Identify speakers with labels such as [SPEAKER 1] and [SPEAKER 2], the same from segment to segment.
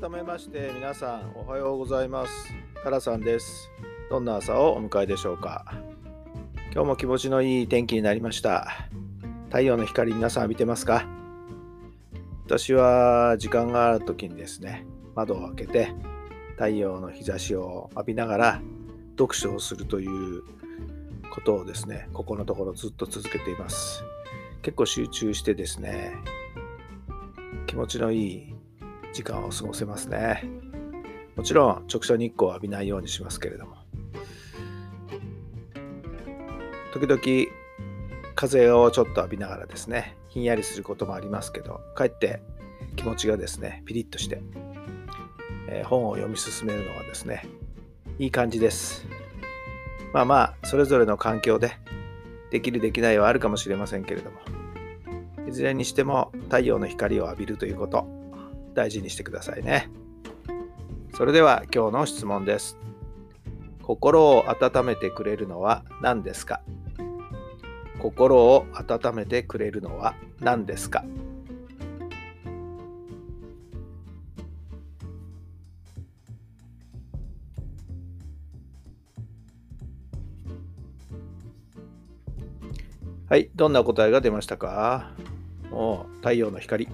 [SPEAKER 1] 改めまして皆さんおはようございます。タラさんです。どんな朝をお迎えでしょうか。今日も気持ちのいい天気になりました。太陽の光皆さん浴びてますか。私は時間がある時にですね窓を開けて太陽の日差しを浴びながら読書をするということをですねここのところずっと続けています。結構集中してですね気持ちのいい時間を過ごせますね。もちろん直射日光を浴びないようにしますけれども。時々風をちょっと浴びながらですね、ひんやりすることもありますけど、かえって気持ちがですね、ピリッとして、えー、本を読み進めるのはですね、いい感じです。まあまあ、それぞれの環境でできるできないはあるかもしれませんけれども、いずれにしても太陽の光を浴びるということ、大事にしてくださいね。それでは今日の質問です。心を温めてくれるのは何ですか？心を温めてくれるのは何ですか？はい、どんな答えが出ましたか？もう太陽の光。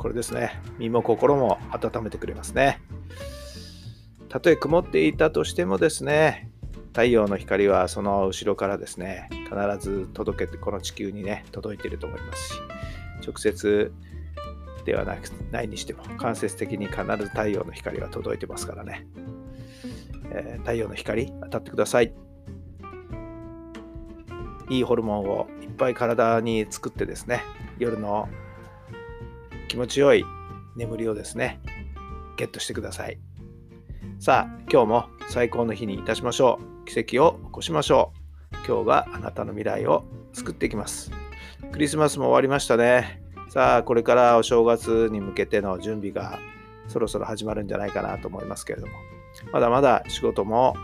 [SPEAKER 1] これですね。身も心も温めてくれますね。たとえ曇っていたとしてもですね、太陽の光はその後ろからですね、必ず届けて、この地球にね、届いていると思いますし、直接ではなくないにしても、間接的に必ず太陽の光は届いてますからね。えー、太陽の光、当たってください。いいホルモンをいっぱい体に作ってですね、夜の気持ちよい眠りをですね、ゲットしてください。さあ、今日も最高の日にいたしましょう。奇跡を起こしましょう。今日があなたの未来を作っていきます。クリスマスも終わりましたね。さあ、これからお正月に向けての準備がそろそろ始まるんじゃないかなと思いますけれども、まだまだ仕事も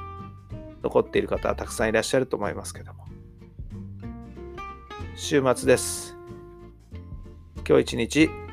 [SPEAKER 1] 残っている方はたくさんいらっしゃると思いますけども、週末です。今日一日